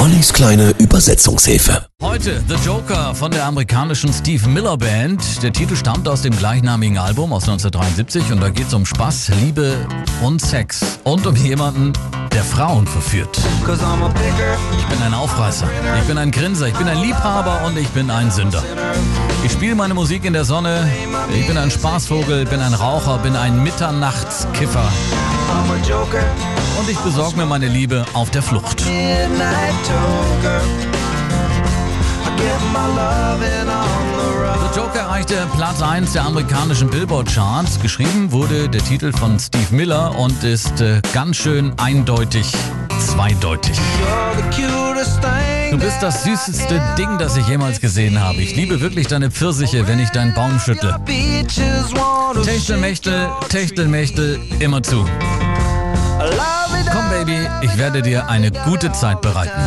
Ollis kleine Übersetzungshilfe. Heute The Joker von der amerikanischen Steve Miller Band. Der Titel stammt aus dem gleichnamigen Album aus 1973 und da geht es um Spaß, Liebe und Sex. Und um jemanden, der Frauen verführt. Ich bin ein Aufreißer, ich bin ein Grinser, ich bin ein Liebhaber und ich bin ein Sünder. Ich spiele meine Musik in der Sonne, ich bin ein Spaßvogel, bin ein Raucher, bin ein Mitternachtskiffer. Und ich besorge mir meine Liebe auf der Flucht. The Joker erreichte Platz 1 der amerikanischen Billboard-Charts. Geschrieben wurde der Titel von Steve Miller und ist äh, ganz schön eindeutig zweideutig. Du bist das süßeste Ding, das ich jemals gesehen habe. Ich liebe wirklich deine Pfirsiche, wenn ich deinen Baum schüttle. Techtelmechtel, Techtelmechtel, immer zu. Komm, Baby, ich werde dir eine gute Zeit bereiten.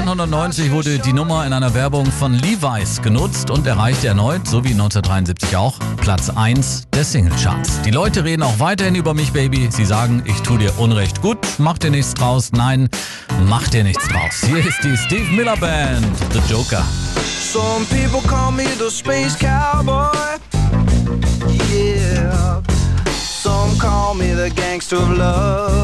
1990 wurde die Nummer in einer Werbung von Levi's genutzt und erreichte erneut, so wie 1973 auch, Platz 1 der Singlecharts. Die Leute reden auch weiterhin über mich, Baby. Sie sagen, ich tue dir Unrecht. Gut, mach dir nichts draus. Nein, mach dir nichts draus. Hier ist die Steve Miller Band, The Joker. Some people call me the space cowboy. Of love.